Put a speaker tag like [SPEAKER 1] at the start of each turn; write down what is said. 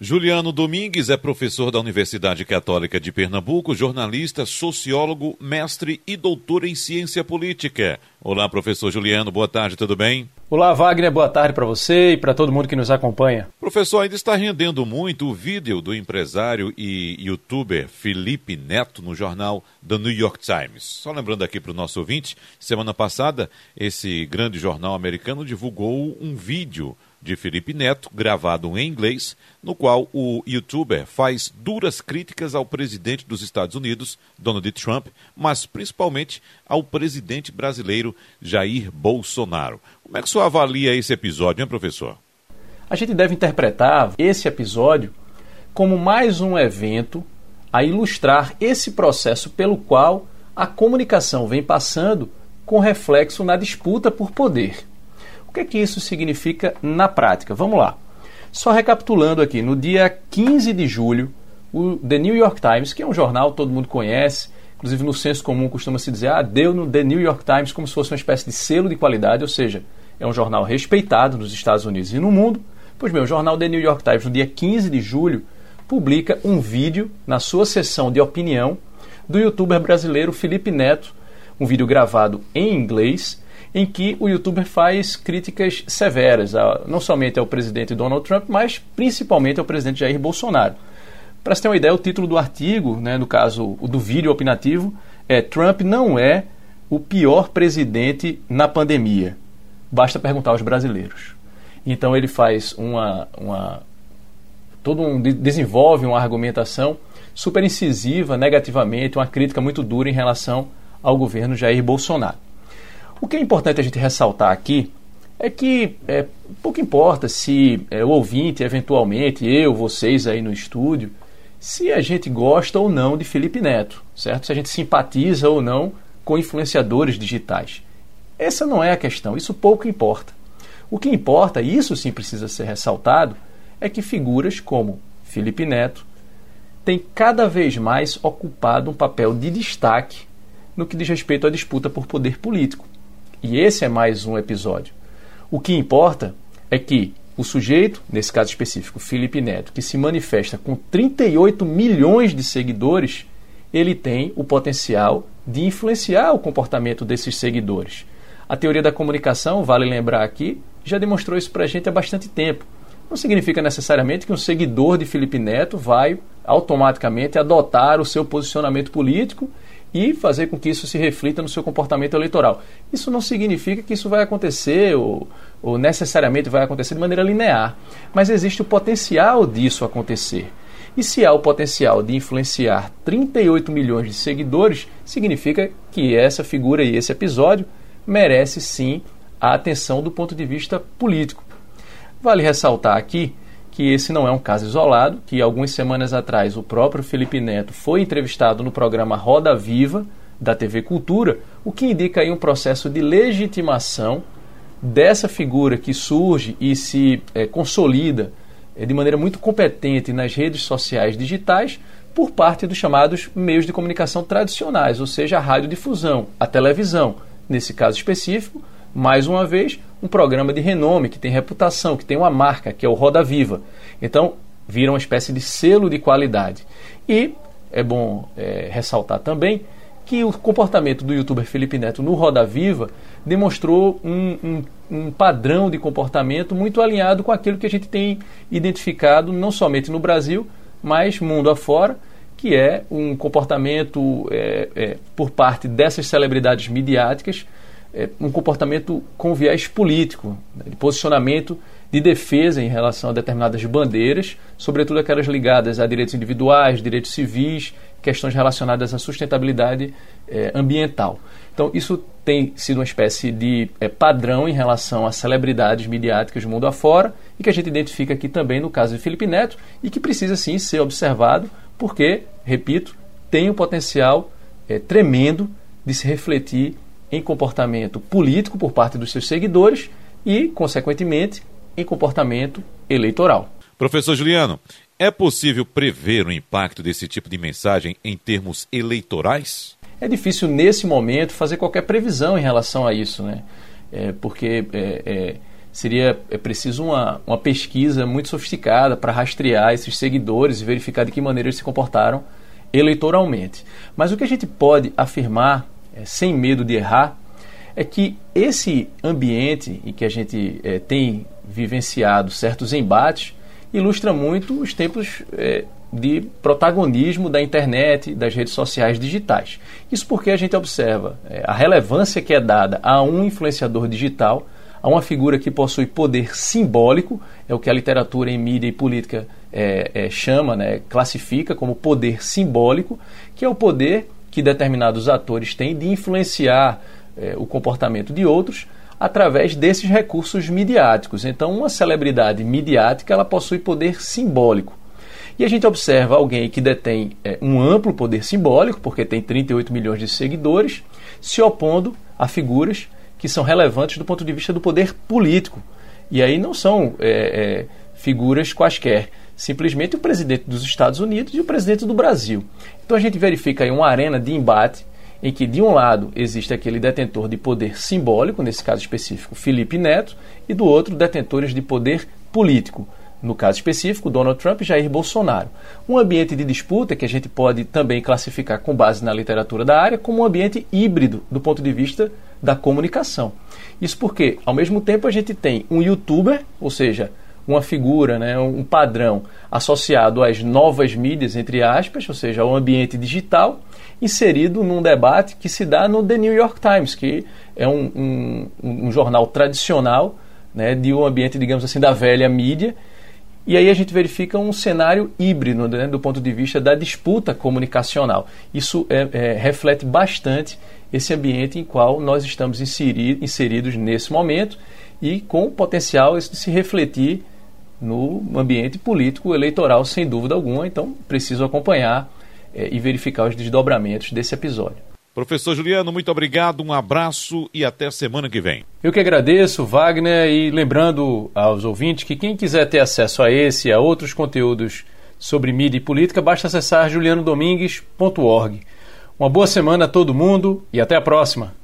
[SPEAKER 1] Juliano Domingues é professor da Universidade Católica de Pernambuco, jornalista, sociólogo, mestre e doutor em ciência política. Olá, professor Juliano, boa tarde, tudo bem?
[SPEAKER 2] Olá, Wagner, boa tarde para você e para todo mundo que nos acompanha.
[SPEAKER 1] Professor, ainda está rendendo muito o vídeo do empresário e youtuber Felipe Neto no jornal The New York Times. Só lembrando aqui para o nosso ouvinte, semana passada, esse grande jornal americano divulgou um vídeo de Felipe Neto, gravado em inglês, no qual o youtuber faz duras críticas ao presidente dos Estados Unidos, Donald Trump, mas principalmente ao presidente brasileiro Jair Bolsonaro. Como é que o senhor avalia esse episódio, hein, professor?
[SPEAKER 2] A gente deve interpretar esse episódio como mais um evento a ilustrar esse processo pelo qual a comunicação vem passando com reflexo na disputa por poder. Que, é que isso significa na prática? Vamos lá. Só recapitulando aqui, no dia 15 de julho, o The New York Times, que é um jornal todo mundo conhece, inclusive no senso comum costuma se dizer, ah, deu no The New York Times como se fosse uma espécie de selo de qualidade, ou seja, é um jornal respeitado nos Estados Unidos e no mundo. Pois bem, o jornal The New York Times, no dia 15 de julho, publica um vídeo na sua sessão de opinião do youtuber brasileiro Felipe Neto, um vídeo gravado em inglês, em que o youtuber faz críticas severas, a, não somente ao presidente Donald Trump, mas principalmente ao presidente Jair Bolsonaro. Para você ter uma ideia, o título do artigo, né, no caso do vídeo opinativo, é Trump não é o pior presidente na pandemia. Basta perguntar aos brasileiros. Então ele faz uma, uma todo um desenvolve uma argumentação super incisiva, negativamente, uma crítica muito dura em relação ao governo Jair Bolsonaro. O que é importante a gente ressaltar aqui é que é, pouco importa se é, o ouvinte, eventualmente, eu, vocês aí no estúdio, se a gente gosta ou não de Felipe Neto, certo? Se a gente simpatiza ou não com influenciadores digitais. Essa não é a questão, isso pouco importa. O que importa, e isso sim precisa ser ressaltado, é que figuras como Felipe Neto têm cada vez mais ocupado um papel de destaque no que diz respeito à disputa por poder político. E esse é mais um episódio. O que importa é que o sujeito, nesse caso específico, Felipe Neto, que se manifesta com 38 milhões de seguidores, ele tem o potencial de influenciar o comportamento desses seguidores. A teoria da comunicação, vale lembrar aqui, já demonstrou isso para a gente há bastante tempo. Não significa necessariamente que um seguidor de Felipe Neto vai automaticamente adotar o seu posicionamento político e fazer com que isso se reflita no seu comportamento eleitoral. Isso não significa que isso vai acontecer ou, ou necessariamente vai acontecer de maneira linear, mas existe o potencial disso acontecer. E se há o potencial de influenciar 38 milhões de seguidores, significa que essa figura e esse episódio merece sim a atenção do ponto de vista político. Vale ressaltar aqui que esse não é um caso isolado, que algumas semanas atrás o próprio Felipe Neto foi entrevistado no programa Roda Viva da TV Cultura, o que indica aí um processo de legitimação dessa figura que surge e se é, consolida é, de maneira muito competente nas redes sociais digitais por parte dos chamados meios de comunicação tradicionais, ou seja, a radiodifusão, a televisão, nesse caso específico, mais uma vez, um programa de renome, que tem reputação, que tem uma marca, que é o Roda Viva. Então, vira uma espécie de selo de qualidade. E é bom é, ressaltar também que o comportamento do youtuber Felipe Neto no Roda Viva demonstrou um, um, um, padrão de comportamento muito alinhado com aquilo que a gente tem identificado não somente no Brasil, mas mundo afora, que é um comportamento é, é, por parte dessas celebridades midiáticas é, um comportamento com viés político, né, de posicionamento de defesa em relação a determinadas bandeiras, sobretudo aquelas ligadas a direitos individuais, direitos civis, questões relacionadas à sustentabilidade é, ambiental. Então, isso tem sido uma espécie de é, padrão em relação a celebridades midiáticas do mundo afora e que a gente identifica aqui também no caso de Felipe Neto e que precisa sim ser observado porque, repito, tem um potencial é, tremendo de se refletir em comportamento político por parte dos seus seguidores e, consequentemente, em comportamento eleitoral.
[SPEAKER 1] Professor Juliano, é possível prever o impacto desse tipo de mensagem em termos eleitorais?
[SPEAKER 2] É difícil, nesse momento, fazer qualquer previsão em relação a isso, né? É, porque é, é, seria é preciso uma, uma pesquisa muito sofisticada para rastrear esses seguidores e verificar de que maneira eles se comportaram eleitoralmente. Mas o que a gente pode afirmar, é, sem medo de errar, é que esse ambiente em que a gente é, tem vivenciado certos embates ilustra muito os tempos é, de protagonismo da internet, das redes sociais digitais. Isso porque a gente observa é, a relevância que é dada a um influenciador digital, a uma figura que possui poder simbólico, é o que a literatura em mídia e política é, é, chama, né, classifica como poder simbólico, que é o poder que determinados atores têm de influenciar é, o comportamento de outros através desses recursos midiáticos. Então, uma celebridade midiática ela possui poder simbólico. E a gente observa alguém que detém é, um amplo poder simbólico, porque tem 38 milhões de seguidores, se opondo a figuras que são relevantes do ponto de vista do poder político. E aí não são é, é, figuras quaisquer, simplesmente o presidente dos Estados Unidos e o presidente do Brasil. Então a gente verifica aí uma arena de embate em que, de um lado, existe aquele detentor de poder simbólico, nesse caso específico, Felipe Neto, e do outro, detentores de poder político, no caso específico, Donald Trump e Jair Bolsonaro. Um ambiente de disputa que a gente pode também classificar com base na literatura da área como um ambiente híbrido do ponto de vista da comunicação. Isso porque, ao mesmo tempo, a gente tem um youtuber, ou seja, uma figura, né, um padrão associado às novas mídias, entre aspas, ou seja, ao ambiente digital, inserido num debate que se dá no The New York Times, que é um, um, um jornal tradicional né, de um ambiente, digamos assim, da velha mídia. E aí a gente verifica um cenário híbrido né, do ponto de vista da disputa comunicacional. Isso é, é, reflete bastante esse ambiente em qual nós estamos inseri inseridos nesse momento e com o potencial de se refletir no ambiente político eleitoral, sem dúvida alguma. Então, preciso acompanhar é, e verificar os desdobramentos desse episódio.
[SPEAKER 1] Professor Juliano, muito obrigado, um abraço e até semana que vem.
[SPEAKER 2] Eu que agradeço, Wagner, e lembrando aos ouvintes que quem quiser ter acesso a esse e a outros conteúdos sobre mídia e política, basta acessar julianodomingues.org. Uma boa semana a todo mundo e até a próxima.